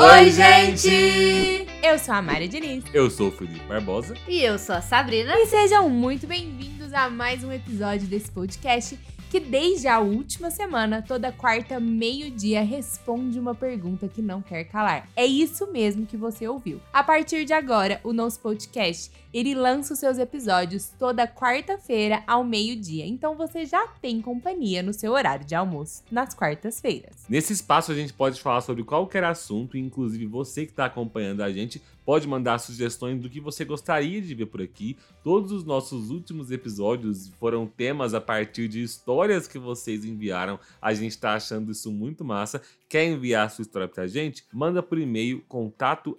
Oi, gente! Eu sou a Mari Diniz. Eu sou o Felipe Barbosa. E eu sou a Sabrina. E sejam muito bem-vindos a mais um episódio desse podcast que desde a última semana, toda quarta, meio-dia, responde uma pergunta que não quer calar. É isso mesmo que você ouviu. A partir de agora, o nosso podcast, ele lança os seus episódios toda quarta-feira ao meio-dia. Então você já tem companhia no seu horário de almoço, nas quartas-feiras. Nesse espaço a gente pode falar sobre qualquer assunto, inclusive você que está acompanhando a gente pode mandar sugestões do que você gostaria de ver por aqui. Todos os nossos últimos episódios foram temas a partir de histórias que vocês enviaram. A gente está achando isso muito massa. Quer enviar sua história pra gente? Manda por e-mail contato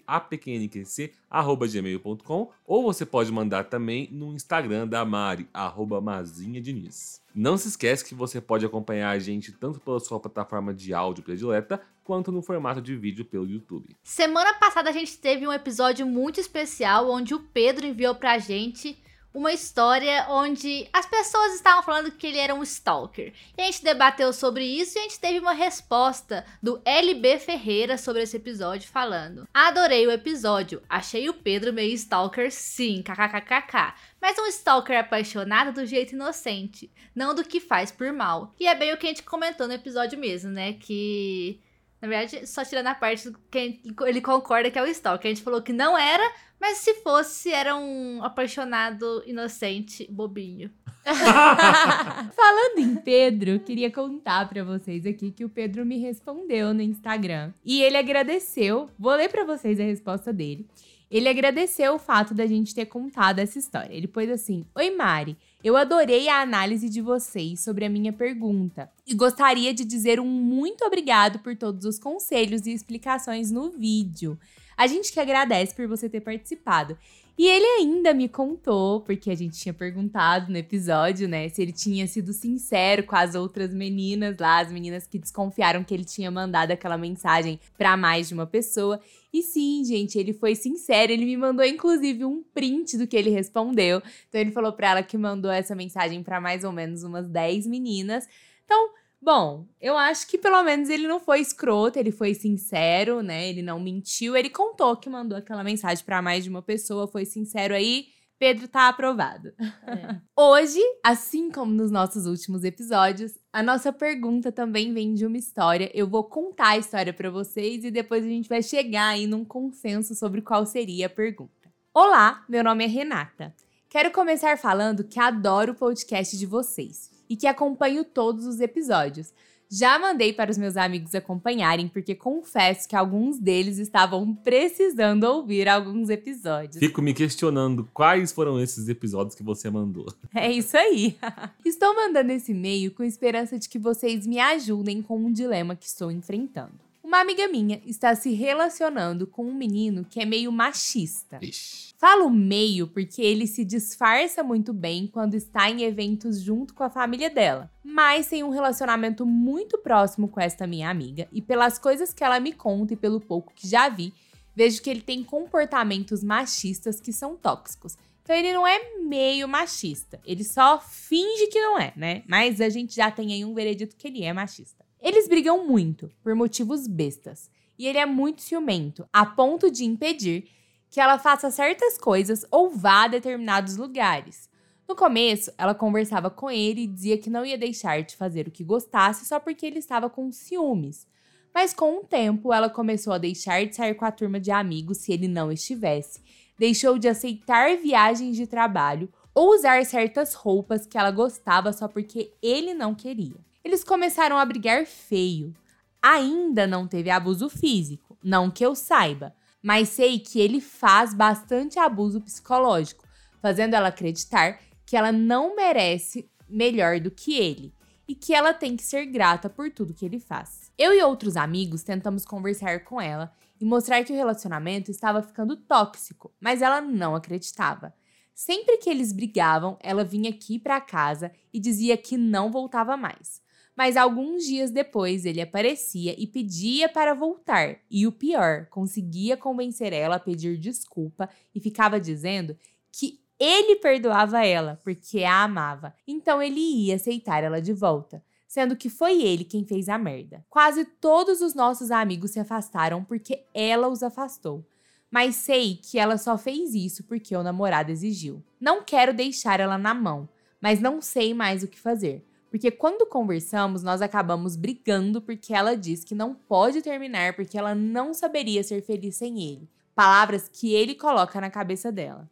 ou você pode mandar também no Instagram da Mari, arroba Mazinha Diniz. Não se esquece que você pode acompanhar a gente tanto pela sua plataforma de áudio predileta, quanto no formato de vídeo pelo YouTube. Semana passada a gente teve um episódio muito especial onde o Pedro enviou pra gente uma história onde as pessoas estavam falando que ele era um stalker. E a gente debateu sobre isso e a gente teve uma resposta do LB Ferreira sobre esse episódio falando: "Adorei o episódio, achei o Pedro meio stalker sim, kkkk. Mas um stalker apaixonado do jeito inocente, não do que faz por mal. E é bem o que a gente comentou no episódio mesmo, né? Que na verdade, só tirando a parte que ele concorda que é o stalker. A gente falou que não era, mas se fosse, era um apaixonado inocente bobinho. Falando em Pedro, queria contar para vocês aqui que o Pedro me respondeu no Instagram. E ele agradeceu. Vou ler para vocês a resposta dele. Ele agradeceu o fato da gente ter contado essa história. Ele pôs assim: Oi, Mari. Eu adorei a análise de vocês sobre a minha pergunta e gostaria de dizer um muito obrigado por todos os conselhos e explicações no vídeo. A gente que agradece por você ter participado. E ele ainda me contou, porque a gente tinha perguntado no episódio, né, se ele tinha sido sincero com as outras meninas lá, as meninas que desconfiaram que ele tinha mandado aquela mensagem para mais de uma pessoa. E sim, gente, ele foi sincero, ele me mandou inclusive um print do que ele respondeu. Então ele falou para ela que mandou essa mensagem para mais ou menos umas 10 meninas. Então, Bom, eu acho que pelo menos ele não foi escroto, ele foi sincero, né? Ele não mentiu, ele contou que mandou aquela mensagem para mais de uma pessoa, foi sincero aí. Pedro tá aprovado. É. Hoje, assim como nos nossos últimos episódios, a nossa pergunta também vem de uma história. Eu vou contar a história para vocês e depois a gente vai chegar aí num consenso sobre qual seria a pergunta. Olá, meu nome é Renata. Quero começar falando que adoro o podcast de vocês e que acompanho todos os episódios. Já mandei para os meus amigos acompanharem, porque confesso que alguns deles estavam precisando ouvir alguns episódios. Fico me questionando quais foram esses episódios que você mandou. É isso aí. estou mandando esse e-mail com esperança de que vocês me ajudem com um dilema que estou enfrentando. Uma amiga minha está se relacionando com um menino que é meio machista. Ixi. Falo meio porque ele se disfarça muito bem quando está em eventos junto com a família dela, mas tem um relacionamento muito próximo com esta minha amiga e pelas coisas que ela me conta e pelo pouco que já vi, vejo que ele tem comportamentos machistas que são tóxicos. Então ele não é meio machista, ele só finge que não é, né? Mas a gente já tem aí um veredito que ele é machista. Eles brigam muito, por motivos bestas, e ele é muito ciumento, a ponto de impedir que ela faça certas coisas ou vá a determinados lugares. No começo, ela conversava com ele e dizia que não ia deixar de fazer o que gostasse só porque ele estava com ciúmes. Mas com o tempo, ela começou a deixar de sair com a turma de amigos se ele não estivesse, deixou de aceitar viagens de trabalho ou usar certas roupas que ela gostava só porque ele não queria. Eles começaram a brigar feio. Ainda não teve abuso físico, não que eu saiba, mas sei que ele faz bastante abuso psicológico, fazendo ela acreditar que ela não merece melhor do que ele e que ela tem que ser grata por tudo que ele faz. Eu e outros amigos tentamos conversar com ela e mostrar que o relacionamento estava ficando tóxico, mas ela não acreditava. Sempre que eles brigavam, ela vinha aqui para casa e dizia que não voltava mais mas alguns dias depois ele aparecia e pedia para voltar. E o pior, conseguia convencer ela a pedir desculpa e ficava dizendo que ele perdoava ela porque a amava. Então ele ia aceitar ela de volta. sendo que foi ele quem fez a merda. Quase todos os nossos amigos se afastaram porque ela os afastou. Mas sei que ela só fez isso porque o namorado exigiu. Não quero deixar ela na mão, mas não sei mais o que fazer. Porque quando conversamos, nós acabamos brigando porque ela diz que não pode terminar porque ela não saberia ser feliz sem ele. Palavras que ele coloca na cabeça dela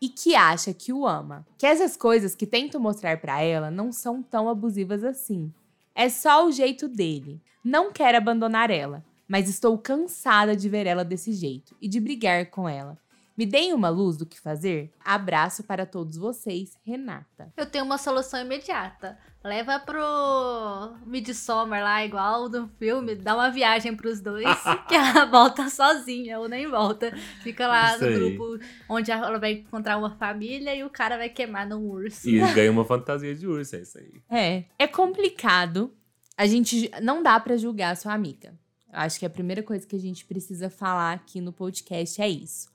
e que acha que o ama. Que essas coisas que tento mostrar para ela não são tão abusivas assim. É só o jeito dele. Não quero abandonar ela, mas estou cansada de ver ela desse jeito e de brigar com ela. Me deem uma luz do que fazer? Abraço para todos vocês, Renata. Eu tenho uma solução imediata. Leva pro Midsommar lá, igual do filme, dá uma viagem pros dois, que ela volta sozinha, ou nem volta. Fica lá Isso no aí. grupo onde ela vai encontrar uma família e o cara vai queimar num urso. E ganha uma fantasia de urso, é isso aí. É, é complicado. A gente não dá pra julgar a sua amiga. Eu acho que a primeira coisa que a gente precisa falar aqui no podcast é isso.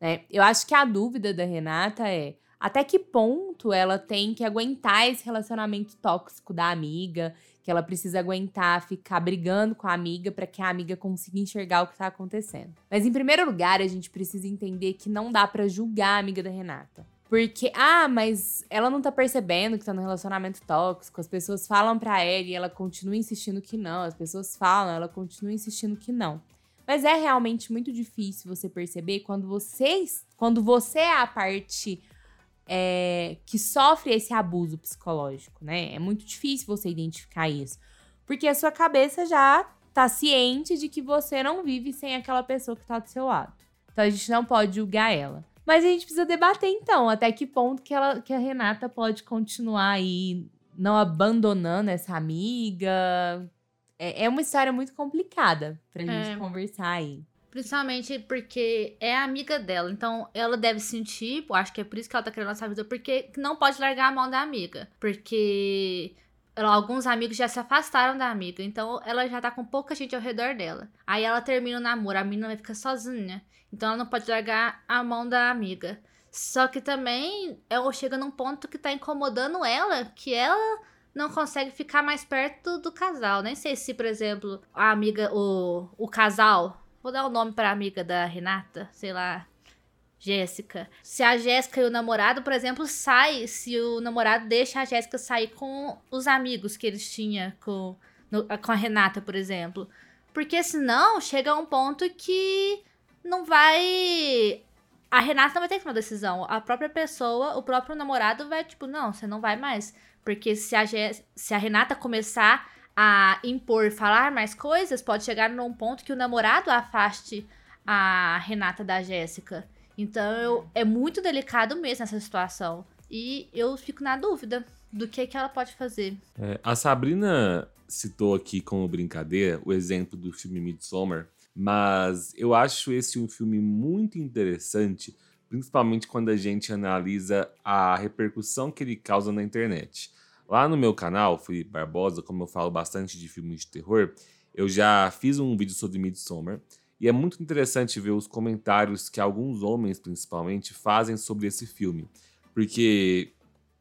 Né? Eu acho que a dúvida da Renata é até que ponto ela tem que aguentar esse relacionamento tóxico da amiga, que ela precisa aguentar ficar brigando com a amiga para que a amiga consiga enxergar o que tá acontecendo. Mas em primeiro lugar, a gente precisa entender que não dá pra julgar a amiga da Renata. Porque, ah, mas ela não tá percebendo que tá num relacionamento tóxico. As pessoas falam pra ela e ela continua insistindo que não. As pessoas falam, ela continua insistindo que não. Mas é realmente muito difícil você perceber quando vocês, quando você é a parte é, que sofre esse abuso psicológico, né? É muito difícil você identificar isso. Porque a sua cabeça já tá ciente de que você não vive sem aquela pessoa que tá do seu lado. Então a gente não pode julgar ela. Mas a gente precisa debater então até que ponto que, ela, que a Renata pode continuar aí não abandonando essa amiga. É, é uma história muito complicada pra gente É. conversar aí. Principalmente porque é amiga dela. Então, ela deve sentir, eu acho que é por isso que ela tá querendo essa vida, porque não pode largar a mão da amiga. Porque ela- alguns amigos já se afastaram da amiga. Então, ela já tá com pouca gente ao redor dela. Aí ela termina o namoro, a menina vai ficar sozinha. Então, ela não pode largar a mão da amiga. Só que também ela chega num ponto que tá incomodando ela, que ela não consegue ficar mais perto do casal. Nem sei se, por exemplo, a amiga, o, o casal Vou dar o nome pra amiga da Renata, sei lá, Jéssica. Se a Jéssica e o namorado, por exemplo, sai, se o namorado deixa a Jéssica sair com os amigos que eles tinham com, no- com a Renata, por exemplo. Porque senão chega a um ponto que não vai. A Renata não vai ter que tomar decisão. A própria pessoa, o próprio namorado vai, tipo, não, você não vai mais. Porque se a, se a Renata começar a impor, falar mais coisas, pode chegar num ponto que o namorado afaste a Renata da Jéssica. Então eu- é muito delicado mesmo essa situação. E eu fico na dúvida do que, que ela pode fazer. É, a Sabrina citou aqui como brincadeira o exemplo do filme Midsommar, mas eu acho esse um filme muito interessante, principalmente quando a gente analisa a repercussão que ele causa na internet. Lá no meu canal, Felipe Barbosa, como eu falo bastante de filmes de terror, eu já fiz um vídeo sobre Midsommar e é muito interessante ver os comentários que alguns homens, principalmente, fazem sobre esse filme. Porque,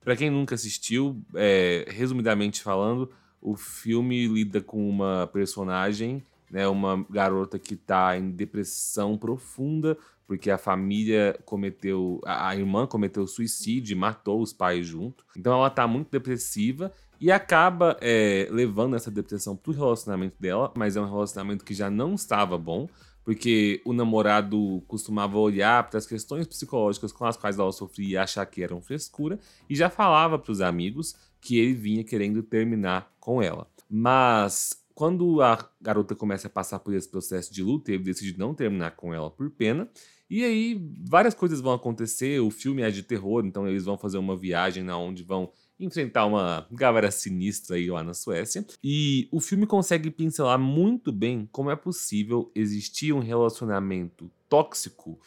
para quem nunca assistiu, é, resumidamente falando, o filme lida com uma personagem, né, uma garota que está em depressão profunda, porque a família cometeu. A, irmã cometeu suicídio matou os pais junto. Então ela tá muito depressiva e acaba é, levando essa depressão pro relacionamento dela, mas é um relacionamento que já não estava bom, porque o namorado costumava olhar para as questões psicológicas com as quais ela sofria e achar que eram frescura, e já falava para os amigos que ele vinha querendo terminar com ela. Mas quando a garota começa a passar por esse processo de luta, ele decide não terminar com ela por pena. E aí várias coisas vão acontecer. O filme é de terror, então eles vão fazer uma viagem na onde vão enfrentar uma galera sinistra aí lá na Suécia. E o filme consegue pincelar muito bem como é possível existir um relacionamento tóxico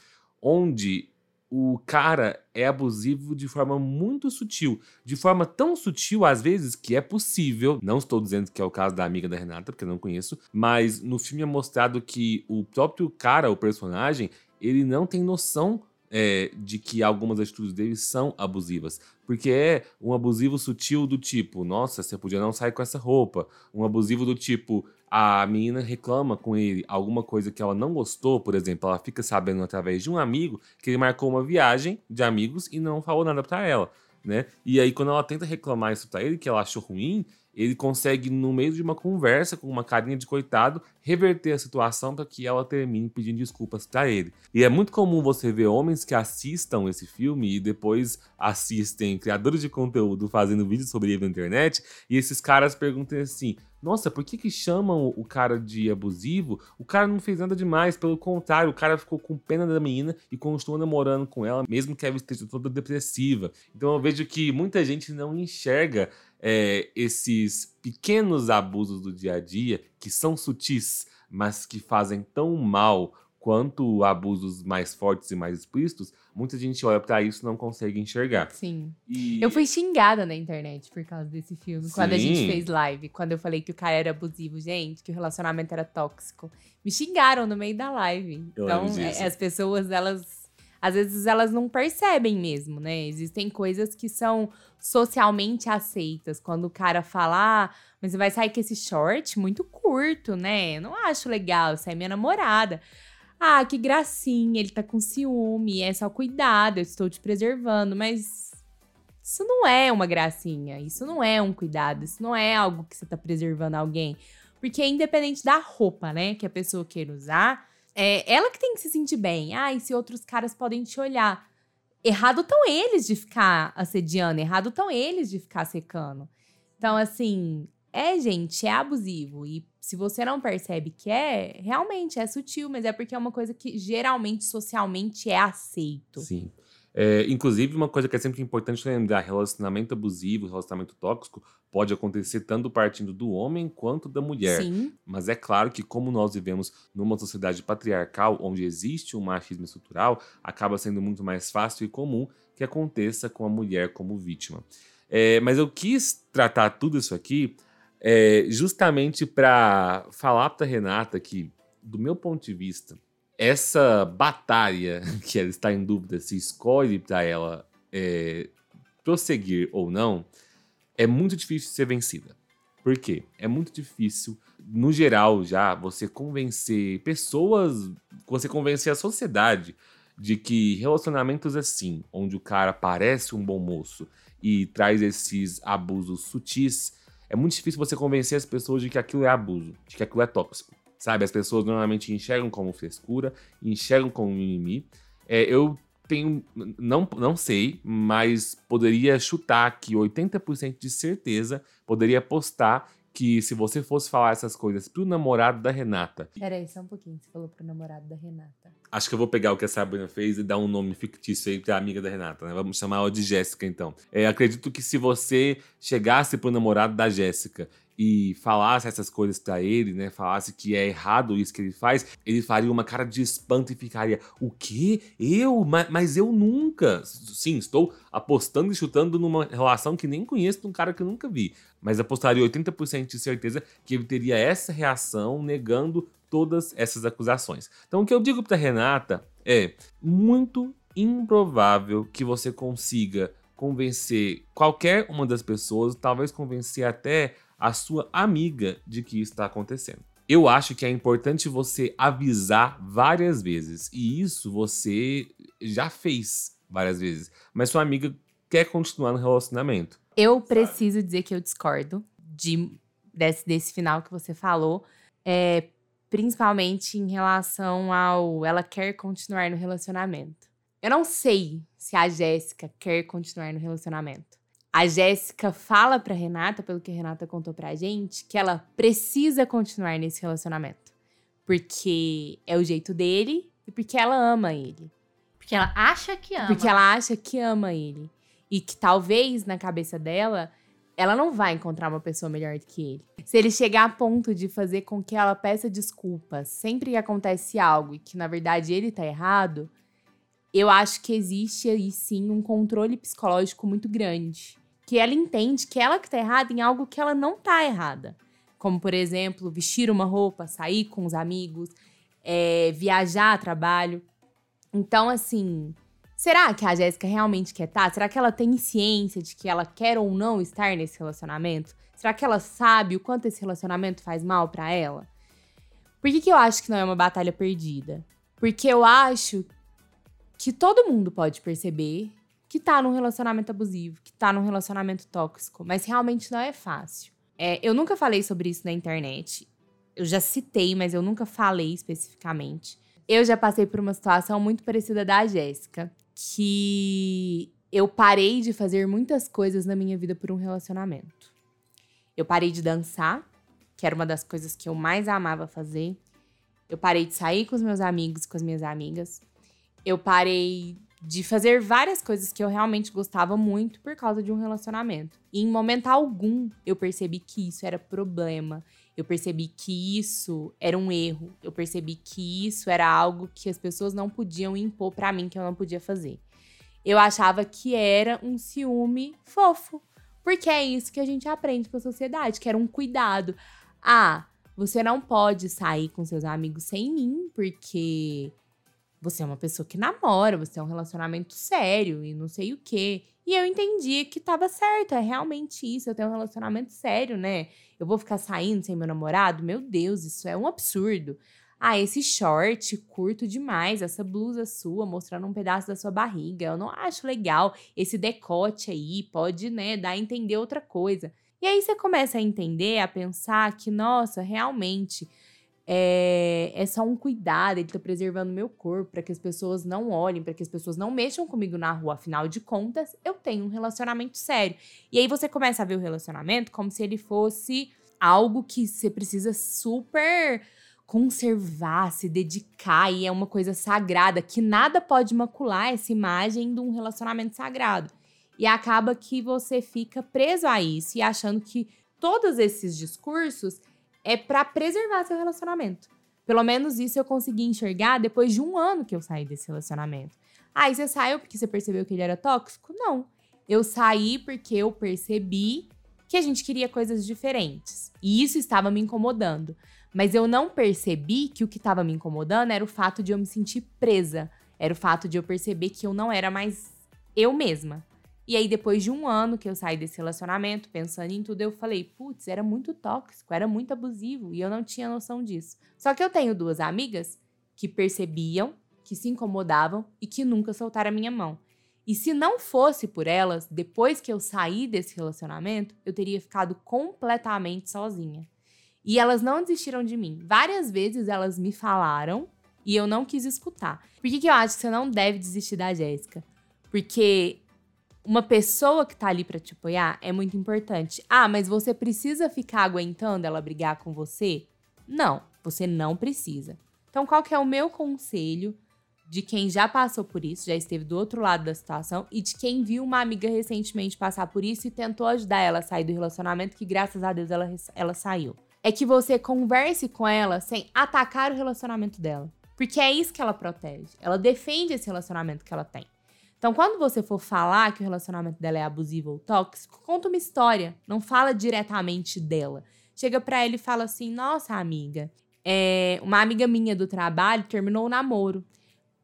onde o cara é abusivo de forma muito sutil. De forma tão sutil, às vezes, que é possível. Não estou dizendo que é o caso da amiga da Renata, porque não conheço. Mas no filme é mostrado que o próprio cara, o personagem, ele não tem noção é, de que algumas atitudes dele são abusivas. Porque é um abusivo sutil do tipo, nossa, você podia não sair com essa roupa. Um abusivo do tipo, a menina reclama com ele alguma coisa que ela não gostou, por exemplo, ela fica sabendo através de um amigo que ele marcou uma viagem de amigos e não falou nada para ela, né? E aí quando ela tenta reclamar isso pra ele, que ela achou ruim, ele consegue, no meio de uma conversa, com uma carinha de coitado, reverter a situação para que ela termine pedindo desculpas para ele. E é muito comum você ver homens que assistam esse filme e depois assistem criadores de conteúdo fazendo vídeos sobre ele na internet, e esses caras perguntam assim: nossa, por que, que chamam o cara de abusivo? O cara não fez nada demais, pelo contrário, o cara ficou com pena da menina e continua namorando com ela, mesmo que ela esteja toda depressiva. Então eu vejo que muita gente não enxerga é, esses pequenos abusos do dia a dia, que são sutis, mas que fazem tão mal quanto abusos mais fortes e mais explícitos, muita gente olha para isso e não consegue enxergar. Sim. E... Eu fui xingada na internet por causa desse filme, Sim. quando a gente fez live, quando eu falei que o cara era abusivo, gente, que o relacionamento era tóxico. Me xingaram no meio da live. Eu então, é, as pessoas, elas às vezes elas não percebem mesmo, né? Existem coisas que são socialmente aceitas. Quando o cara fala, ah, mas você vai sair com esse short muito curto, né? Eu não acho legal, essa é minha namorada. Ah, que gracinha, ele tá com ciúme, é só cuidado, eu estou te preservando, mas isso não é uma gracinha, isso não é um cuidado, isso não é algo que você tá preservando alguém. Porque independente da roupa, né, que a pessoa queira usar, é ela que tem que se sentir bem. Ah, e se outros caras podem te olhar. Errado estão eles de ficar assediando, errado estão eles de ficar secando. Então, assim, é, gente, é abusivo. E se você não percebe que é, realmente é sutil, mas é porque é uma coisa que geralmente socialmente é aceito. Sim. É, inclusive, uma coisa que é sempre importante lembrar: relacionamento abusivo, relacionamento tóxico pode acontecer tanto partindo do homem quanto da mulher. Sim. Mas é claro que, como nós vivemos numa sociedade patriarcal, onde existe um machismo estrutural, acaba sendo muito mais fácil e comum que aconteça com a mulher como vítima. É, mas eu quis tratar tudo isso aqui é, justamente para falar para Renata que, do meu ponto de vista, essa batalha que ela está em dúvida se escolhe para ela é, prosseguir ou não, é muito difícil ser vencida. Por quê? É muito difícil, no geral, já você convencer pessoas, você convencer a sociedade de que relacionamentos assim, onde o cara parece um bom moço e traz esses abusos sutis, é muito difícil você convencer as pessoas de que aquilo é abuso, de que aquilo é tóxico. Sabe, as pessoas normalmente enxergam como frescura, enxergam como mimimi. É, eu tenho, não, não sei, mas poderia chutar que 80% de certeza poderia apostar que se você fosse falar essas coisas pro namorado da Renata. Peraí, só um pouquinho, você falou pro namorado da Renata. Acho que eu vou pegar o que a Sabrina fez e dar um nome fictício aí pra amiga da Renata, né? Vamos chamar ela de Jéssica, então. É, acredito que se você chegasse pro namorado da Jéssica e falasse essas coisas para ele, né? Falasse que é errado isso que ele faz, ele faria uma cara de espanto e ficaria: O quê? Eu? Mas, mas eu nunca. Sim, estou apostando e chutando numa relação que nem conheço de um cara que eu nunca vi. Mas apostaria 80% de certeza que ele teria essa reação negando todas essas acusações. Então o que eu digo pra Renata é muito improvável que você consiga convencer qualquer uma das pessoas, talvez convencer até a sua amiga de que está acontecendo. Eu acho que é importante você avisar várias vezes, e isso você já fez várias vezes, mas sua amiga quer continuar no relacionamento. Eu preciso dizer que eu discordo de, desse, desse final que você falou, é, principalmente em relação ao ela quer continuar no relacionamento. Eu não sei se a Jéssica quer continuar no relacionamento. A Jéssica fala pra Renata, pelo que a Renata contou pra gente, que ela precisa continuar nesse relacionamento. Porque é o jeito dele e porque ela ama ele. Porque ela acha que ama. Porque ela acha que ama ele. E que talvez na cabeça dela, ela não vai encontrar uma pessoa melhor do que ele. Se ele chegar a ponto de fazer com que ela peça desculpas sempre que acontece algo e que na verdade ele tá errado, eu acho que existe aí sim um controle psicológico muito grande que ela entende que ela que tá errada em algo que ela não tá errada. Como, por exemplo, vestir uma roupa, sair com os amigos, é, viajar a trabalho. Então, assim, Será que a Jéssica realmente quer estar? Será que ela tem ciência de que ela quer ou não estar nesse relacionamento? Será que ela sabe o quanto esse relacionamento faz mal para ela? Por que, que eu acho que não é uma batalha perdida? Porque eu acho que todo mundo pode perceber que tá num relacionamento abusivo, que tá num relacionamento tóxico, mas realmente não é fácil. É, eu nunca falei sobre isso na internet. Eu já citei, mas eu nunca falei especificamente. Eu já passei por uma situação muito parecida da Jéssica, que eu parei de fazer muitas coisas na minha vida por um relacionamento. Eu parei de dançar, que era uma das coisas que eu mais amava fazer. Eu parei de sair com os meus amigos, com as minhas amigas. Eu parei de fazer várias coisas que eu realmente gostava muito por causa de um relacionamento. E em momento algum eu percebi que isso era problema. Eu percebi que isso era um erro. Eu percebi que isso era algo que as pessoas não podiam impor para mim que eu não podia fazer. Eu achava que era um ciúme fofo, porque é isso que a gente aprende com a sociedade, que era um cuidado. Ah, você não pode sair com seus amigos sem mim, porque você é uma pessoa que namora, você é um relacionamento sério e não sei o quê. E eu entendi que tava certo, é realmente isso. Eu tenho um relacionamento sério, né? Eu vou ficar saindo sem meu namorado? Meu Deus, isso é um absurdo. Ah, esse short curto demais, essa blusa sua mostrando um pedaço da sua barriga. Eu não acho legal. Esse decote aí pode, né, dar a entender outra coisa. E aí você começa a entender, a pensar que, nossa, realmente é, é só um cuidado, ele tá preservando meu corpo para que as pessoas não olhem, para que as pessoas não mexam comigo na rua. Afinal de contas, eu tenho um relacionamento sério. E aí você começa a ver o relacionamento como se ele fosse algo que você precisa super conservar, se dedicar, e é uma coisa sagrada, que nada pode macular essa imagem de um relacionamento sagrado. E acaba que você fica preso a isso e achando que todos esses discursos é para preservar seu relacionamento. Pelo menos isso eu consegui enxergar depois de um ano que eu saí desse relacionamento. Ah, e você saiu porque você percebeu que ele era tóxico? Não. Eu saí porque eu percebi que a gente queria coisas diferentes. E isso estava me incomodando. Mas eu não percebi que o que estava me incomodando era o fato de eu me sentir presa. Era o fato de eu perceber que eu não era mais eu mesma. E aí, depois de um ano que eu saí desse relacionamento, pensando em tudo, eu falei: putz, era muito tóxico, era muito abusivo e eu não tinha noção disso. Só que eu tenho duas amigas que percebiam, que se incomodavam e que nunca soltaram a minha mão. E se não fosse por elas, depois que eu saí desse relacionamento, eu teria ficado completamente sozinha. E elas não desistiram de mim. Várias vezes elas me falaram e eu não quis escutar. Por que, que eu acho que você não deve desistir da Jéssica? Porque uma pessoa que tá ali para te apoiar é muito importante. Ah, mas você precisa ficar aguentando ela brigar com você? Não, você não precisa. Então, qual que é o meu conselho de quem já passou por isso, já esteve do outro lado da situação e de quem viu uma amiga recentemente passar por isso e tentou ajudar ela a sair do relacionamento, que graças a Deus ela, ela saiu. É que você converse com ela sem atacar o relacionamento dela. Porque é isso que ela protege. Ela defende esse relacionamento que ela tem. Então, quando você for falar que o relacionamento dela é abusivo ou tóxico, conta uma história. Não fala diretamente dela. Chega para ele e fala assim: Nossa, amiga, é, uma amiga minha do trabalho terminou o namoro.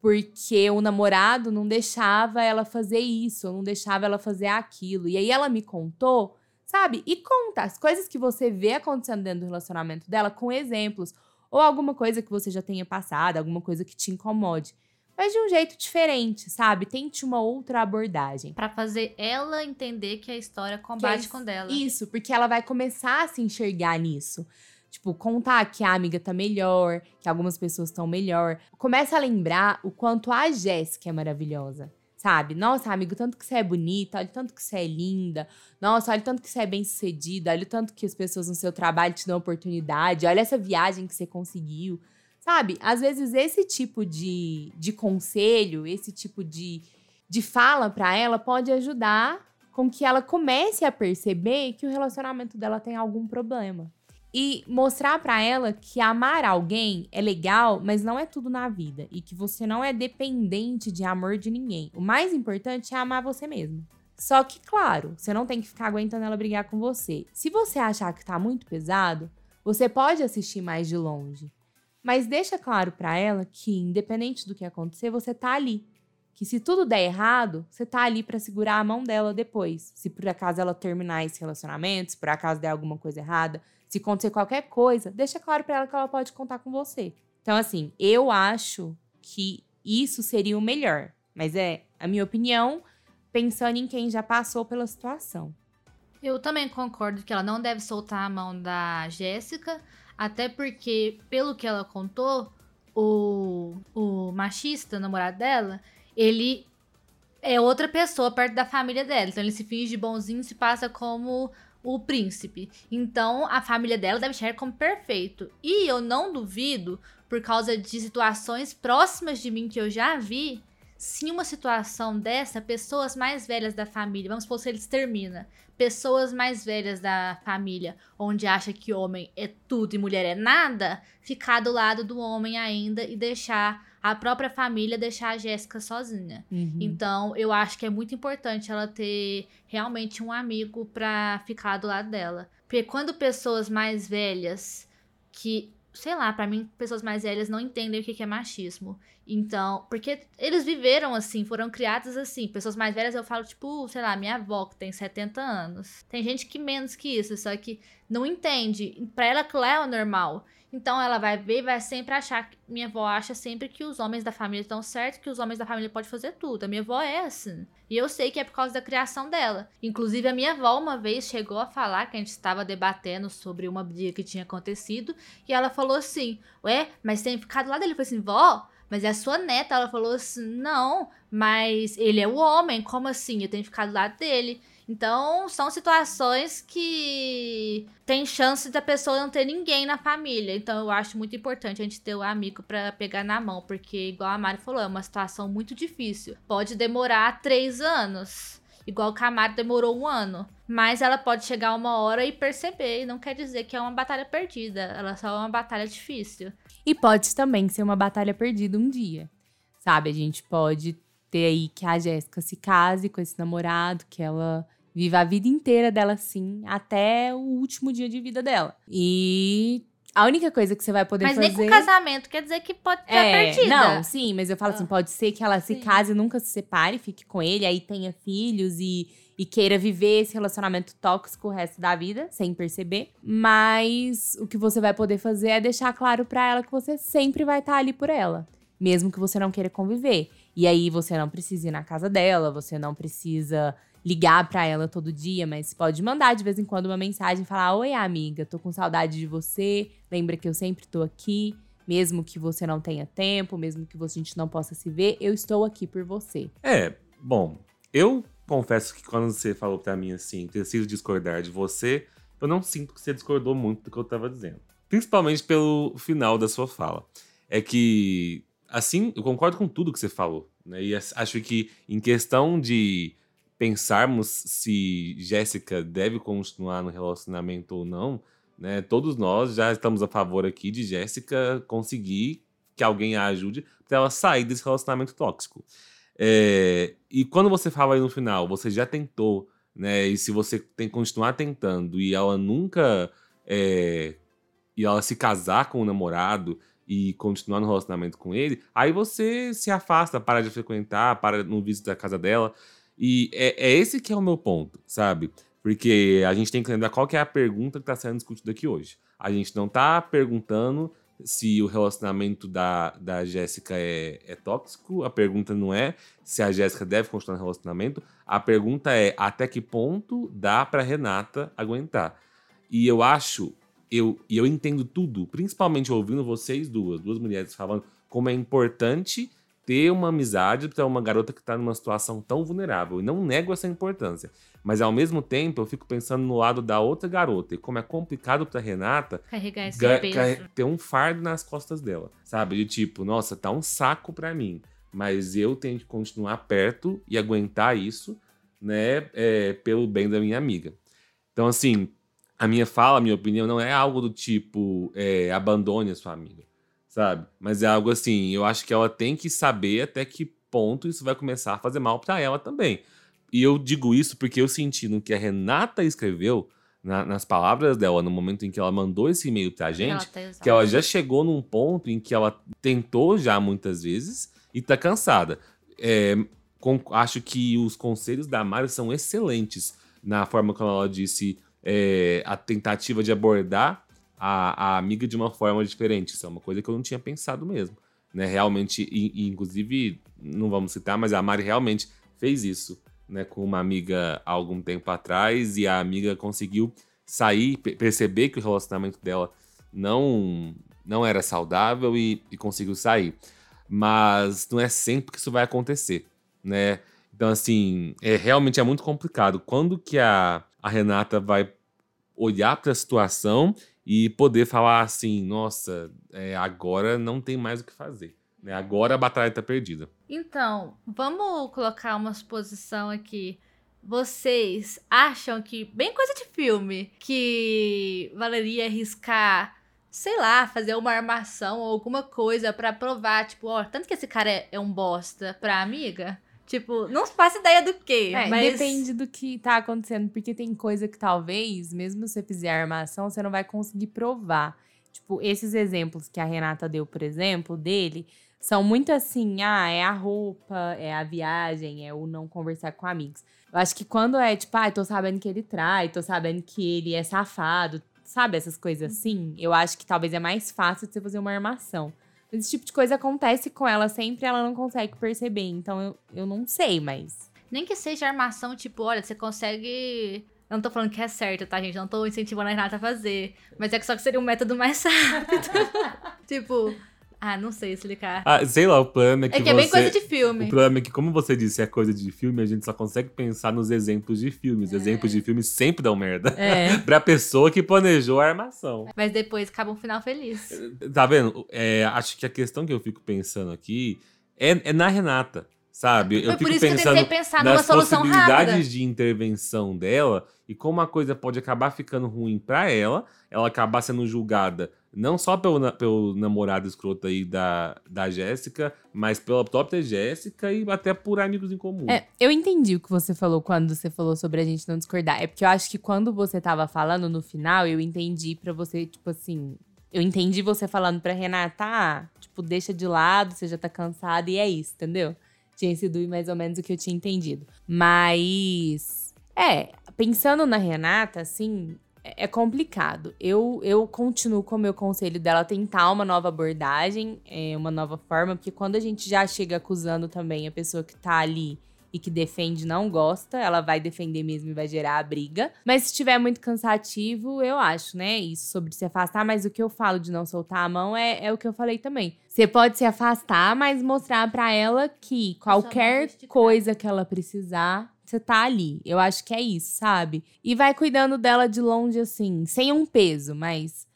Porque o namorado não deixava ela fazer isso, não deixava ela fazer aquilo. E aí ela me contou, sabe? E conta as coisas que você vê acontecendo dentro do relacionamento dela com exemplos. Ou alguma coisa que você já tenha passado, alguma coisa que te incomode mas de um jeito diferente, sabe? Tente uma outra abordagem. Para fazer ela entender que a história combate é com dela. Isso, porque ela vai começar a se enxergar nisso. Tipo, contar que a amiga tá melhor, que algumas pessoas estão melhor. Começa a lembrar o quanto a Jéssica é maravilhosa. Sabe? Nossa, amigo, tanto que você é bonita, olha tanto que você é linda. Nossa, olha tanto que você é bem sucedida, olha tanto que as pessoas no seu trabalho te dão oportunidade, olha essa viagem que você conseguiu. Sabe? Às vezes esse tipo de, de conselho, esse tipo de, de fala para ela pode ajudar com que ela comece a perceber que o relacionamento dela tem algum problema. E mostrar para ela que amar alguém é legal, mas não é tudo na vida. E que você não é dependente de amor de ninguém. O mais importante é amar você mesmo. Só que, claro, você não tem que ficar aguentando ela brigar com você. Se você achar que tá muito pesado, você pode assistir mais de longe. Mas deixa claro para ela que, independente do que acontecer, você tá ali. que se tudo der errado, você tá ali para segurar a mão dela depois. Se por acaso ela terminar esse relacionamento, se por acaso der alguma coisa errada, se acontecer qualquer coisa, deixa claro para ela que ela pode contar com você. Então assim, eu acho que isso seria o melhor, mas é a minha opinião, pensando em quem já passou pela situação. Eu também concordo que ela não deve soltar a mão da Jéssica, até porque, pelo que ela contou, o, o machista, o namorado dela, ele é outra pessoa perto da família dela. Então ele se finge bonzinho e se passa como o príncipe. Então a família dela deve enxergar como perfeito. E eu não duvido, por causa de situações próximas de mim que eu já vi, se uma situação dessa, pessoas mais velhas da família, vamos supor se eles termina, pessoas mais velhas da família, onde acha que homem é tudo e mulher é nada, ficar do lado do homem ainda e deixar a própria família deixar a Jéssica sozinha. Uhum. Então, eu acho que é muito importante ela ter realmente um amigo pra ficar do lado dela. Porque quando pessoas mais velhas que sei lá, para mim, pessoas mais velhas não entendem o que é machismo. Então, porque eles viveram assim, foram criados assim. Pessoas mais velhas, eu falo, tipo, sei lá, minha avó que tem 70 anos. Tem gente que menos que isso, só que não entende. Pra ela, aquilo é o normal. Então ela vai ver e vai sempre achar. Minha avó acha sempre que os homens da família estão certos, que os homens da família podem fazer tudo. A minha avó é assim. E eu sei que é por causa da criação dela. Inclusive, a minha avó uma vez chegou a falar que a gente estava debatendo sobre uma briga que tinha acontecido. E ela falou assim: Ué, mas tem ficado lá dele. Eu falei assim, vó, mas é a sua neta. Ela falou assim: Não, mas ele é o homem. Como assim? Eu tenho ficado do lado dele. Então, são situações que tem chance da pessoa não ter ninguém na família. Então, eu acho muito importante a gente ter o um amigo para pegar na mão, porque, igual a Mari falou, é uma situação muito difícil. Pode demorar três anos. Igual o Camaro demorou um ano. Mas ela pode chegar uma hora e perceber. E não quer dizer que é uma batalha perdida. Ela só é uma batalha difícil. E pode também ser uma batalha perdida um dia. Sabe? A gente pode ter aí que a Jéssica se case com esse namorado, que ela viva a vida inteira dela assim, até o último dia de vida dela. E a única coisa que você vai poder mas fazer. Mas nem com casamento quer dizer que pode ter é, perdida. Não, sim, mas eu falo assim: Ah. pode ser que ela se Sim. case e nunca se separe, fique com ele, aí tenha filhos e, e queira viver esse relacionamento tóxico o resto da vida, sem perceber. Mas o que você vai poder fazer é deixar claro pra ela que você sempre vai estar ali por ela. Mesmo que você não queira conviver. E aí você não precisa ir na casa dela, você não precisa ligar pra ela todo dia, mas pode mandar de vez em quando uma mensagem e falar: Oi, amiga, tô com saudade de você. Lembra que eu sempre tô aqui. Mesmo que você não tenha tempo, mesmo que a gente não possa se ver, eu estou aqui por você. É, bom, eu confesso que quando você falou pra mim assim, preciso discordar de você, eu não sinto que você discordou muito do que eu tava dizendo. Principalmente pelo final da sua fala. É que, assim, eu concordo com tudo que você falou, né? E acho que em questão de pensarmos se Jéssica deve continuar no relacionamento ou não, né? Todos nós já estamos a favor aqui de Jéssica conseguir que alguém a ajude pra ela sair desse relacionamento tóxico. É, e quando você fala aí no final, você já tentou, né? E se você tem que continuar tentando e ela nunca. é, e ela se casar com o namorado e continuar no relacionamento com ele, aí você se afasta, para de frequentar, para no visita da casa dela. E é, é esse que é o meu ponto, sabe? Porque a gente tem que lembrar qual que é a pergunta que está sendo discutida aqui hoje. A gente não tá perguntando se o relacionamento da, da Jéssica é, é tóxico. A pergunta não é se a Jéssica deve continuar no relacionamento. A pergunta é até que ponto dá pra Renata aguentar. E eu acho, eu, e eu entendo tudo, principalmente ouvindo vocês duas, duas mulheres falando como é importante ter uma amizade para uma garota que tá numa situação tão vulnerável. E não nego essa importância. Mas ao mesmo tempo, eu fico pensando no lado da outra garota e como é complicado pra Renata Carregar esse peso. ter um fardo nas costas dela, sabe? De tipo, nossa, tá um saco pra mim, mas eu tenho que continuar perto e aguentar isso, né, é, pelo bem da minha amiga. Então, assim, a minha fala, a minha opinião, não é algo do tipo, é, abandone a sua amiga, sabe? Mas é algo assim, eu acho que ela tem que saber até que ponto isso vai começar a fazer mal pra ela também. E eu digo isso porque eu senti no que a Renata escreveu, na- nas palavras dela, no momento em que ela mandou esse e-mail pra gente, Ela tá que ela já chegou num ponto em que ela tentou já muitas vezes e tá cansada. é, com- acho que os conselhos da Mari são excelentes na forma como ela disse é, a tentativa de abordar a, a amiga de uma forma diferente. Isso é uma coisa que eu não tinha pensado mesmo. Né? Realmente, e- e inclusive, não vamos citar, mas a Mari realmente fez isso né, com uma amiga há algum tempo atrás e a amiga conseguiu sair, pe- perceber que o relacionamento dela não, não era saudável e, e conseguiu sair. Mas não é sempre que isso vai acontecer, né? Então, assim, é, realmente é muito complicado. Quando que a, a Renata vai olhar para a situação e poder falar assim, nossa, é, agora não tem mais o que fazer. Né? Agora a batalha tá perdida. Então, vamos colocar uma suposição aqui. Vocês acham que, bem coisa de filme, que valeria arriscar, sei lá, fazer uma armação ou alguma coisa pra provar, tipo, ó, tanto que esse cara é, é um bosta pra amiga? Tipo, não faço ideia do que, É, mas... Depende do que tá acontecendo, porque tem coisa que talvez, mesmo se você fizer armação, você não vai conseguir provar. Tipo, esses exemplos que a Renata deu, por exemplo, dele, são muito assim: ah, é a roupa, é a viagem, é o não conversar com amigos. Eu acho que quando é tipo, ah, tô sabendo que ele trai, tô sabendo que ele é safado, sabe, essas coisas assim, eu acho que talvez é mais fácil de você fazer uma armação. Esse tipo de coisa acontece com ela sempre, ela não consegue perceber. Então eu, eu não sei, mas. Nem que seja armação, tipo, olha, você consegue. Eu não tô falando que é certo, tá, gente? Não tô incentivando a Renata a fazer. Mas é que só que seria um método mais rápido. tipo, ah, não sei explicar. Ah, sei lá, o problema é que é que é bem você- coisa de O filme. problema é que, como você disse, é coisa de filme, a gente só consegue pensar nos exemplos de filmes. Exemplos de filme sempre dão merda. É. pra pessoa que planejou a armação. Mas depois acaba um final feliz. Tá vendo? É, acho que a questão que eu fico pensando aqui é, é na Renata, sabe? Eu Foi por fico isso que eu pensando tentei pensar numa solução possibilidades rápida. de intervenção dela e como a coisa pode acabar ficando ruim pra ela, ela acabar sendo julgada não só pelo, pelo namorado escroto aí da, da Jéssica, mas pela própria Jéssica e até por amigos em comum. É, eu entendi o que você falou quando você falou sobre a gente não discordar. É porque eu acho que quando você tava falando no final, eu entendi pra você, tipo assim. Eu entendi você falando pra Renata, ah, tipo, deixa de lado, você já tá cansada e é isso, entendeu? Tinha sido mais ou menos o que eu tinha entendido. Mas. É, pensando na Renata, assim, é é complicado. Eu, eu continuo com o meu conselho dela tentar uma nova abordagem, é, uma nova forma, porque quando a gente já chega acusando também a pessoa que tá ali e que defende não gosta, ela vai defender mesmo e vai gerar a briga. Mas se estiver muito cansativo, eu acho, né? Isso sobre se afastar, mas o que eu falo de não soltar a mão é, é o que eu falei também. Você pode se afastar, mas mostrar pra ela que qualquer coisa que ela precisar, você tá ali. Eu acho que é isso, sabe? E vai cuidando dela de longe, assim, sem um peso, mas.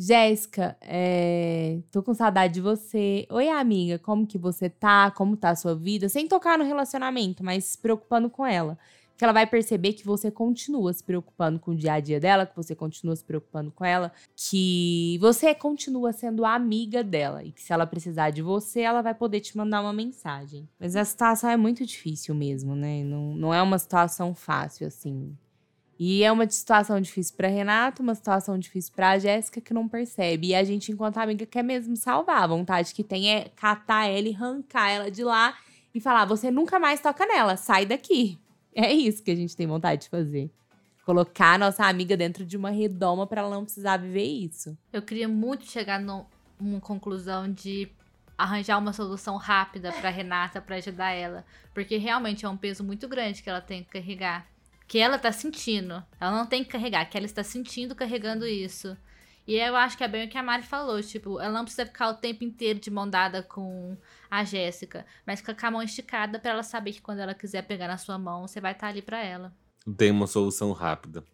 Jéssica, é, tô com saudade de você. Oi, amiga, como que você tá? Como tá a sua vida? Sem tocar no relacionamento, mas se preocupando com ela. Que ela vai perceber que você continua se preocupando com o dia a dia dela, que você continua se preocupando com ela, que você continua sendo amiga dela e que se ela precisar de você, ela vai poder te mandar uma mensagem. Mas a situação é muito difícil mesmo, né? Não, não é uma situação fácil, assim. E é uma situação difícil pra Renata, uma situação difícil pra Jéssica que não percebe. E a gente, enquanto amiga, quer mesmo salvar. A vontade que tem é catar ela e arrancar ela de lá e falar: você nunca mais toca nela, sai daqui. É isso que a gente tem vontade de fazer. Colocar a nossa amiga dentro de uma redoma pra ela não precisar viver isso. Eu queria muito chegar numa conclusão de arranjar uma solução rápida pra Renata pra ajudar ela, porque realmente é um peso muito grande que ela tem que carregar, que ela tá sentindo. Ela não tem que carregar, que ela está sentindo carregando isso. E eu acho que é bem o que a Mari falou, tipo, ela não precisa ficar o tempo inteiro de mão dada com a Jéssica, mas fica com a mão esticada pra ela saber que quando ela quiser pegar na sua mão, você vai estar ali pra ela. Tem uma solução rápida.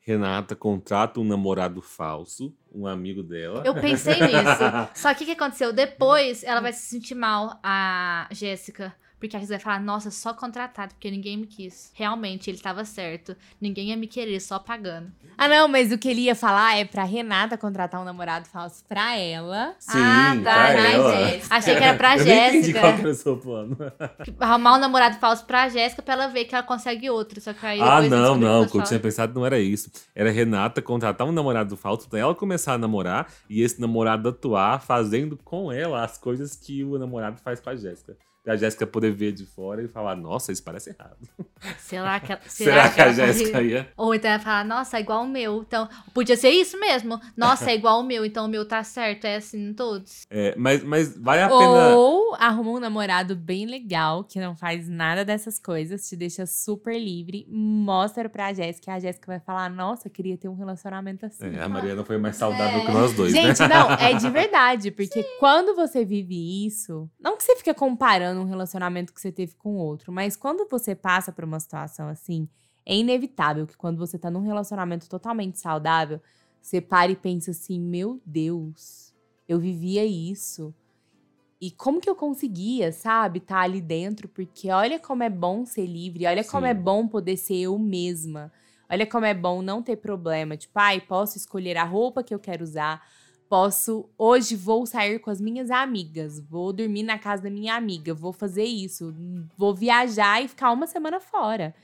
Renata contrata um namorado falso, um amigo dela. Eu pensei nisso. Só que o que aconteceu? Depois ela vai se sentir mal, a Jéssica. Porque a Jéssica vai falar, nossa, só contratado, porque ninguém me quis. Realmente, ele tava certo. Ninguém ia me querer, só pagando. Ah, não, mas o que ele ia falar é pra Renata contratar um namorado falso pra ela. Sim, ah, tá, pra né, ela. Jéssica? Achei que era pra Eu nem entendi Jéssica. qual era o seu plano. Arrumar um namorado falso pra Jéssica pra ela ver que ela consegue outro. Só que aí Ah, não, não. O que eu tinha pensado não era isso. Era Renata contratar um namorado falso pra ela começar a namorar e esse namorado atuar fazendo com ela as coisas que o namorado faz com a Jéssica. Pra Jéssica poder ver de fora e falar, nossa, isso parece errado. Será que, será, será que, que a Jéssica ia? Ou então ela falar, nossa, é igual o meu. Então, podia ser isso mesmo. Nossa, é igual o meu, então o meu tá certo, é assim em todos. É, mas, mas vale a pena. Ou arruma um namorado bem legal, que não faz nada dessas coisas, te deixa super livre, mostra pra Jéssica, e a Jéssica vai falar, nossa, queria ter um relacionamento assim. É, a Maria não foi mais saudável é. que nós dois, Gente, né? não, é de verdade, porque Sim. quando você vive isso, não que você fica comparando um relacionamento que você teve com outro, mas quando você passa por uma situação assim, é inevitável que quando você tá num relacionamento totalmente saudável, você pare e pensa assim: meu Deus, eu vivia isso. E como que eu conseguia, sabe, estar tá ali dentro? Porque olha como é bom ser livre, olha Sim. como é bom poder ser eu mesma. Olha como é bom não ter problema. Tipo, ai, posso escolher a roupa que eu quero usar. Posso. Hoje vou sair com as minhas amigas. Vou dormir na casa da minha amiga. Vou fazer isso. Vou viajar e ficar uma semana fora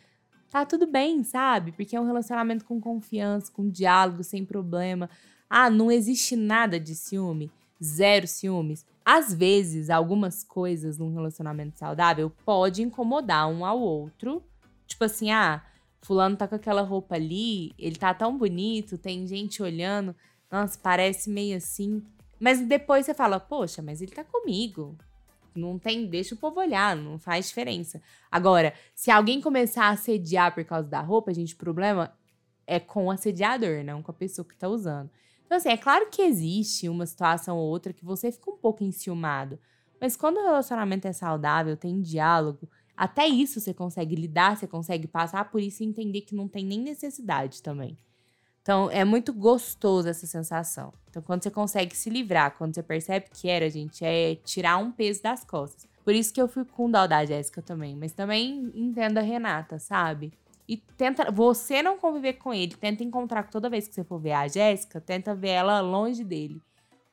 tá tudo bem, sabe? Porque é um relacionamento com confiança, com diálogo, sem problema. Ah, não existe nada de ciúme, zero ciúmes. Às vezes, algumas coisas num relacionamento saudável pode incomodar um ao outro. Tipo assim, ah, fulano tá com aquela roupa ali, ele tá tão bonito, tem gente olhando, nossa, parece meio assim. Mas depois você fala, poxa, mas ele tá comigo. Não tem, deixa o povo olhar, não faz diferença. Agora, se alguém começar a assediar por causa da roupa, gente, o problema é com o assediador, não com a pessoa que tá usando. Então, assim, é claro que existe uma situação ou outra que você fica um pouco enciumado. Mas quando o relacionamento é saudável, tem diálogo, até isso você consegue lidar, você consegue passar por isso e entender que não tem nem necessidade também. Então, é muito gostoso essa sensação. Então, quando você consegue se livrar, quando você percebe que era, gente, é tirar um peso das costas. Por isso que eu fui com dó da Jéssica também. Mas também entenda a Renata, sabe? E tenta. Você não conviver com ele, tenta encontrar toda vez que você for ver a Jéssica, tenta ver ela longe dele.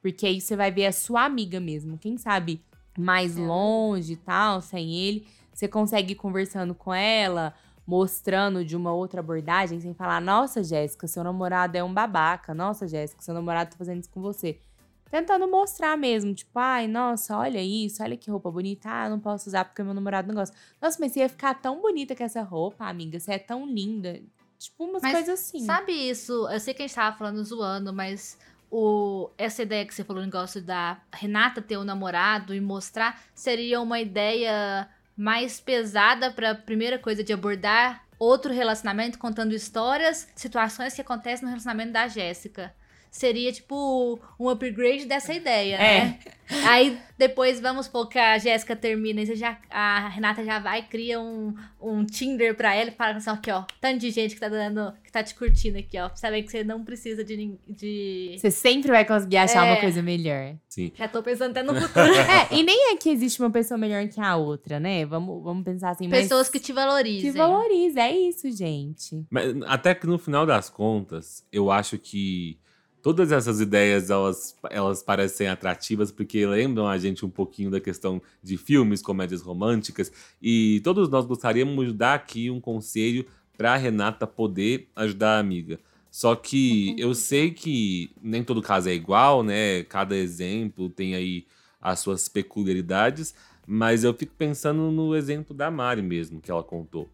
Porque aí você vai ver a sua amiga mesmo. Quem sabe mais é. longe e tal, sem ele. Você consegue ir conversando com ela, mostrando de uma outra abordagem, sem falar, nossa, Jéssica, seu namorado é um babaca. Nossa, Jéssica, seu namorado tá fazendo isso com você. Tentando mostrar mesmo, tipo, ai, nossa, olha isso, olha que roupa bonita. Ah, não posso usar porque meu namorado não gosta. Nossa, mas você ia ficar tão bonita com essa roupa, amiga. Você é tão linda. Tipo, umas mas coisas assim. Sabe isso? Eu sei que a gente tava falando zoando, mas o, essa ideia que você falou, o negócio da Renata ter um namorado e mostrar, seria uma ideia mais pesada para a primeira coisa de abordar outro relacionamento contando histórias, situações que acontecem no relacionamento da Jéssica seria tipo um upgrade dessa ideia, é. né? Aí depois vamos supor que a Jéssica termina e já, a Renata já vai e cria um, um Tinder pra ela e fala assim, aqui ó, tanto de gente que tá dando, que tá te curtindo aqui, ó. Sabe que você não precisa de. de... Você sempre vai conseguir achar é. uma coisa melhor. Sim. Já tô pensando até no futuro. é, e nem é que existe uma pessoa melhor que a outra, né? Vamos, vamos pensar assim, Pessoas que te valorizem. Que valorizem, é isso, gente. Mas até que no final das contas, eu acho que todas essas ideias elas, elas parecem atrativas porque lembram a gente um pouquinho da questão de filmes, comédias românticas e todos nós gostaríamos de dar aqui um conselho para a Renata poder ajudar a amiga. Só que eu sei que nem todo caso é igual, né? Cada exemplo tem aí as suas peculiaridades, mas eu fico pensando no exemplo da Mari mesmo que ela contou.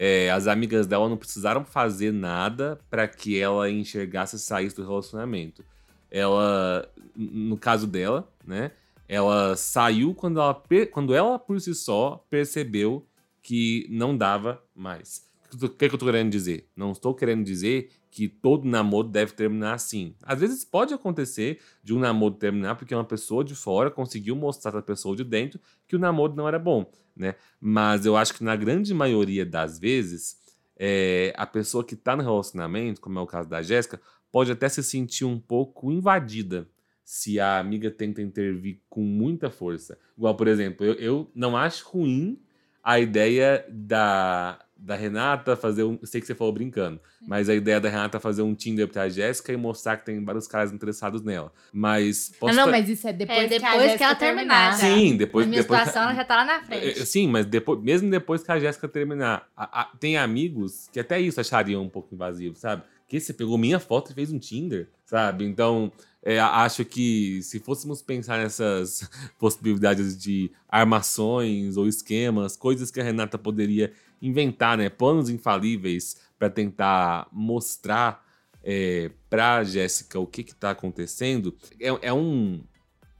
É, as amigas dela não precisaram fazer nada para que ela enxergasse e saísse do relacionamento. Ela, no caso dela, né? Ela saiu quando ela, quando ela por si só percebeu que não dava mais. O que, que eu tô querendo dizer? Não estou querendo dizer que todo namoro deve terminar assim. Às vezes pode acontecer de um namoro terminar porque uma pessoa de fora conseguiu mostrar para a pessoa de dentro que o namoro não era bom, né? Mas eu acho que na grande maioria das vezes, é, a pessoa que está no relacionamento, como é o caso da Jéssica, pode até se sentir um pouco invadida se a amiga tenta intervir com muita força. Igual, por exemplo, eu, eu não acho ruim a ideia da, da Renata fazer um. Sei que você falou brincando, mas a ideia da Renata fazer um Tinder pra Jéssica e mostrar que tem vários caras interessados nela. Mas. Posso ah, não, mas isso é depois, é, depois que, que ela terminar. Sim, depois. Na minha depois, situação, ela já tá lá na frente. É, sim, mas depois, mesmo depois que a Jéssica terminar, a, a, tem amigos que até isso achariam um pouco invasivo, sabe? Que você pegou minha foto e fez um Tinder, sabe? Então, é, acho que se fôssemos pensar nessas possibilidades de armações ou esquemas, coisas que a Renata poderia inventar, né? Planos infalíveis para tentar mostrar é, para Jéssica o que está acontecendo, é, é, um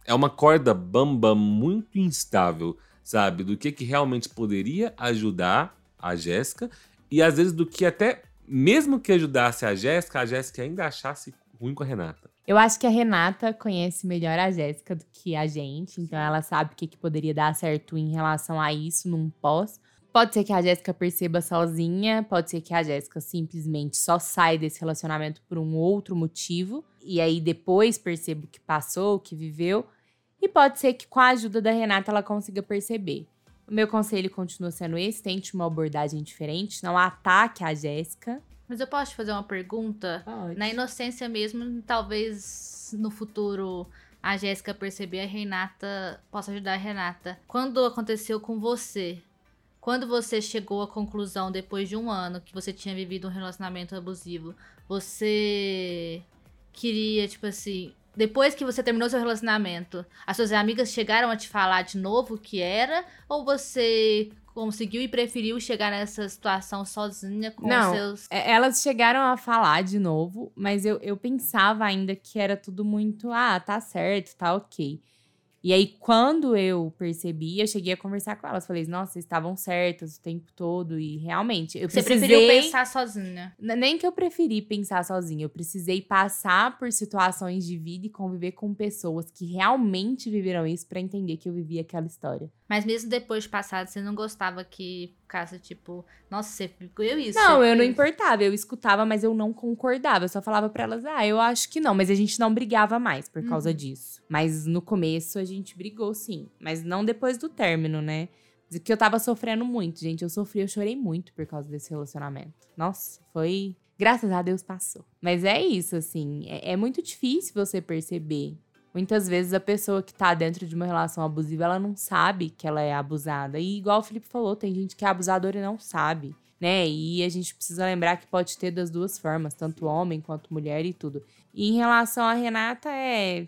é uma corda bamba muito instável, sabe? Do que, que realmente poderia ajudar a Jéssica e às vezes do que até mesmo que ajudasse a Jéssica, a Jéssica ainda achasse ruim com a Renata. Eu acho que a Renata conhece melhor a Jéssica do que a gente, então ela sabe o que, que poderia dar certo em relação a isso num pós. Pode ser que a Jéssica perceba sozinha, pode ser que a Jéssica simplesmente só saia desse relacionamento por um outro motivo e aí depois perceba o que passou, o que viveu. E pode ser que com a ajuda da Renata ela consiga perceber. O meu conselho continua sendo esse: tente uma abordagem diferente, não ataque a Jéssica. Mas eu posso te fazer uma pergunta? Pode. Na inocência mesmo, talvez no futuro a Jéssica perceber a Renata possa ajudar a Renata. Quando aconteceu com você? Quando você chegou à conclusão, depois de um ano, que você tinha vivido um relacionamento abusivo, você queria, tipo assim, depois que você terminou seu relacionamento, as suas amigas chegaram a te falar de novo o que era? Ou você conseguiu e preferiu chegar nessa situação sozinha com Não, seus. é, elas chegaram a falar de novo, mas eu, eu pensava ainda que era tudo muito, ah, tá certo, tá ok. E aí, quando eu percebi, eu cheguei a conversar com elas. Falei, nossa, vocês estavam certas o tempo todo. E realmente, eu Você precisei... preferiu pensar sozinha. Nem que eu preferi pensar sozinha, eu precisei passar por situações de vida e conviver com pessoas que realmente viveram isso pra entender que eu vivi aquela história. Mas mesmo depois de passado, você não gostava que ficasse tipo, nossa, você ficou eu isso. Não, eu não importava, eu escutava, mas eu não concordava. Eu só falava pra elas, ah, eu acho que não, mas a gente não brigava mais por causa Uhum. disso. Mas no começo a gente brigou, sim. Mas não depois do término, né? Porque eu tava sofrendo muito, gente. Eu sofri, eu chorei muito por causa desse relacionamento. Nossa, foi. Graças a Deus passou. Mas é isso, assim. É, é muito difícil você perceber. Muitas vezes a pessoa que tá dentro de uma relação abusiva, ela não sabe que ela é abusada. E igual o Felipe falou, tem gente que é abusadora e não sabe, né? E a gente precisa lembrar que pode ter das duas formas, tanto homem quanto mulher e tudo. E em relação a Renata, é.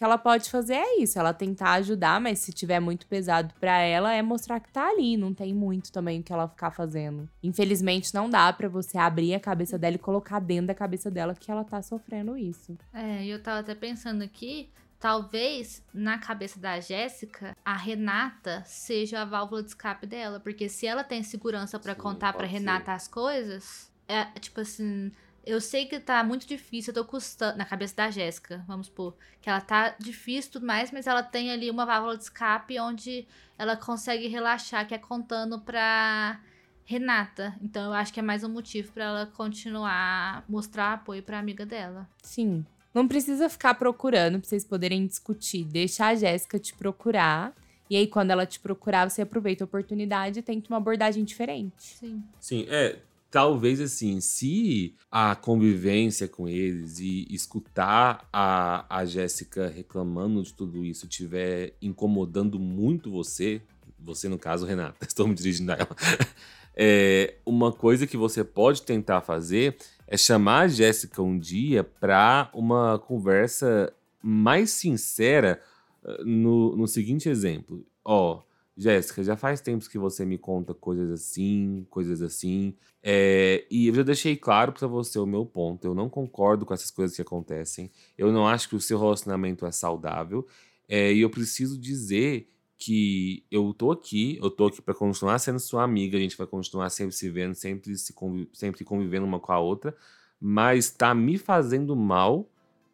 O que ela pode fazer é isso, ela tentar ajudar, mas se tiver muito pesado pra ela, é mostrar que tá ali, não tem muito também o que ela ficar fazendo. Infelizmente, não dá pra você abrir a cabeça dela e colocar dentro da cabeça dela que ela tá sofrendo isso. É, e eu tava até pensando aqui, talvez na cabeça da Jéssica, a Renata seja a válvula de escape dela, porque se ela tem segurança pra Sim, contar pra pode Renata as coisas, é tipo assim, eu sei que tá muito difícil, eu tô custando na cabeça da Jéssica, vamos supor, que ela tá difícil e tudo mais, mas ela tem ali uma válvula de escape onde ela consegue relaxar, que é contando pra Renata. Então eu acho que é mais um motivo pra ela continuar mostrar apoio pra amiga dela. Sim. Não precisa ficar procurando pra vocês poderem discutir. Deixa a Jéssica te procurar. E aí, quando ela te procurar, você aproveita a oportunidade e tenta uma abordagem diferente. Sim. Sim, é. Talvez assim, se a convivência com eles e escutar a, a Jéssica reclamando de tudo isso estiver incomodando muito você, você no caso, Renata, estou me dirigindo a ela. É, uma coisa que você pode tentar fazer é chamar a Jéssica um dia para uma conversa mais sincera eh, no, no seguinte exemplo. Ó, Jéssica, já faz tempos que você me conta coisas assim, coisas assim. É, e eu já deixei claro pra você o meu ponto. Eu não concordo com essas coisas que acontecem. Eu não acho que o seu relacionamento é saudável. É, e eu preciso dizer que eu tô aqui, eu tô aqui pra continuar sendo sua amiga, a gente vai continuar sempre se vendo, sempre, se sempre convivendo uma com a outra, mas tá me fazendo mal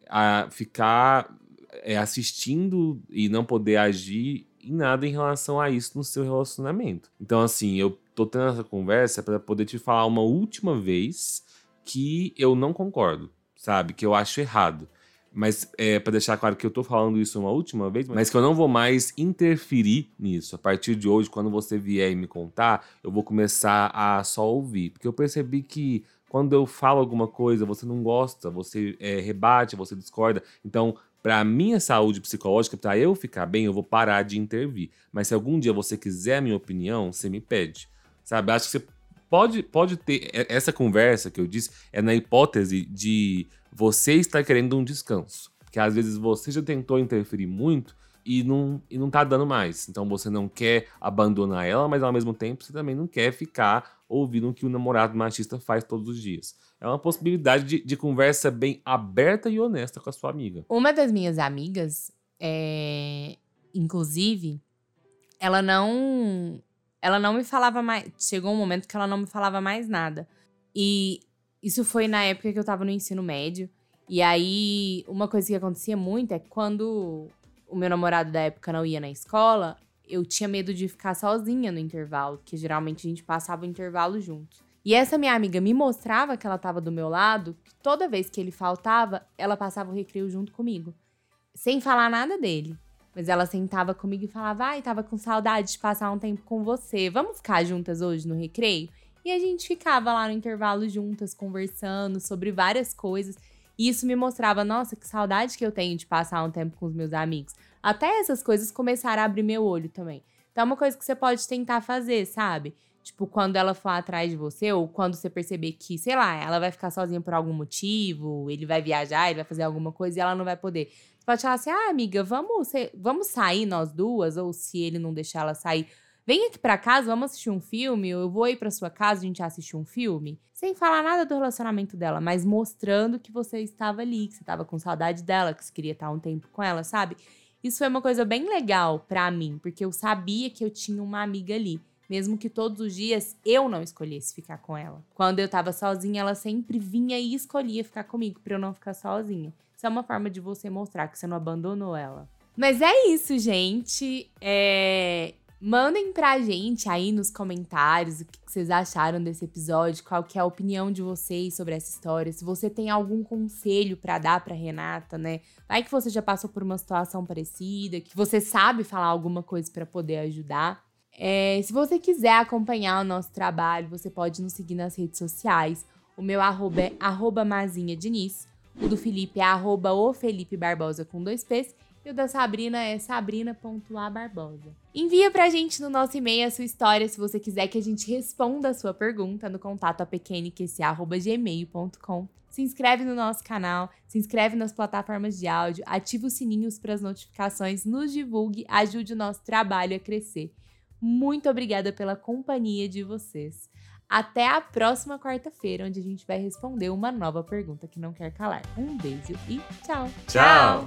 a ficar é, assistindo e não poder agir em nada em relação a isso no seu relacionamento. Então, assim, eu tô tendo essa conversa para poder te falar uma última vez que eu não concordo, sabe? Que eu acho errado. Mas é para deixar claro que eu tô falando isso uma última vez, mas que eu não vou mais interferir nisso. A partir de hoje, quando você vier e me contar, eu vou começar a só ouvir. Porque eu percebi que quando eu falo alguma coisa, você não gosta, você é, rebate, você discorda. Então, para minha saúde psicológica, para eu ficar bem, eu vou parar de intervir. Mas se algum dia você quiser a minha opinião, você me pede. Sabe? Acho que você pode, pode ter. Essa conversa que eu disse é na hipótese de você estar querendo um descanso. Porque às vezes você já tentou interferir muito e não, e não tá dando mais. Então você não quer abandonar ela, mas ao mesmo tempo você também não quer ficar ouvindo o que o namorado machista faz todos os dias. É uma possibilidade de, de conversa bem aberta e honesta com a sua amiga. Uma das minhas amigas, é... inclusive, ela não. Ela não me falava mais. Chegou um momento que ela não me falava mais nada. E isso foi na época que eu tava no ensino médio. E aí, uma coisa que acontecia muito é que quando o meu namorado da época não ia na escola, eu tinha medo de ficar sozinha no intervalo, que geralmente a gente passava o intervalo juntos. E essa minha amiga me mostrava que ela estava do meu lado, que toda vez que ele faltava, ela passava o recreio junto comigo, sem falar nada dele. Mas ela sentava comigo e falava: Ai, tava com saudade de passar um tempo com você. Vamos ficar juntas hoje no recreio? E a gente ficava lá no intervalo juntas, conversando sobre várias coisas. E isso me mostrava, nossa, que saudade que eu tenho de passar um tempo com os meus amigos. Até essas coisas começaram a abrir meu olho também. Então é uma coisa que você pode tentar fazer, sabe? Tipo, quando ela for atrás de você, ou quando você perceber que, sei lá, ela vai ficar sozinha por algum motivo, ele vai viajar, ele vai fazer alguma coisa e ela não vai poder. Você pode falar assim: ah, amiga, vamos, vamos sair nós duas, ou se ele não deixar ela sair, Vem aqui para casa, vamos assistir um filme, eu vou ir para sua casa, a gente assistir um filme. Sem falar nada do relacionamento dela, mas mostrando que você estava ali, que você estava com saudade dela, que você queria estar um tempo com ela, sabe? Isso foi uma coisa bem legal para mim, porque eu sabia que eu tinha uma amiga ali. Mesmo que todos os dias eu não escolhesse ficar com ela. Quando eu tava sozinha, ela sempre vinha e escolhia ficar comigo para eu não ficar sozinha. Isso é uma forma de você mostrar que você não abandonou ela. Mas é isso, gente. É... Mandem pra gente aí nos comentários o que vocês acharam desse episódio, qual que é a opinião de vocês sobre essa história, se você tem algum conselho para dar para Renata, né? Vai que você já passou por uma situação parecida, que você sabe falar alguma coisa para poder ajudar. É, se você quiser acompanhar o nosso trabalho, você pode nos seguir nas redes sociais. O meu arroba é arroba Mazinha Diniz. O do Felipe é arroba o Felipe Barbosa com dois P's. E o da Sabrina é sabrina.abarbosa. Envia pra gente no nosso e-mail a sua história se você quiser que a gente responda a sua pergunta no contato apequeniquece.gmail.com. Se inscreve no nosso canal, se inscreve nas plataformas de áudio, ativa os sininhos para as notificações, nos divulgue, ajude o nosso trabalho a crescer. Muito obrigada pela companhia de vocês. Até a próxima quarta-feira, onde a gente vai responder uma nova pergunta que não quer calar. Um beijo e tchau! Tchau!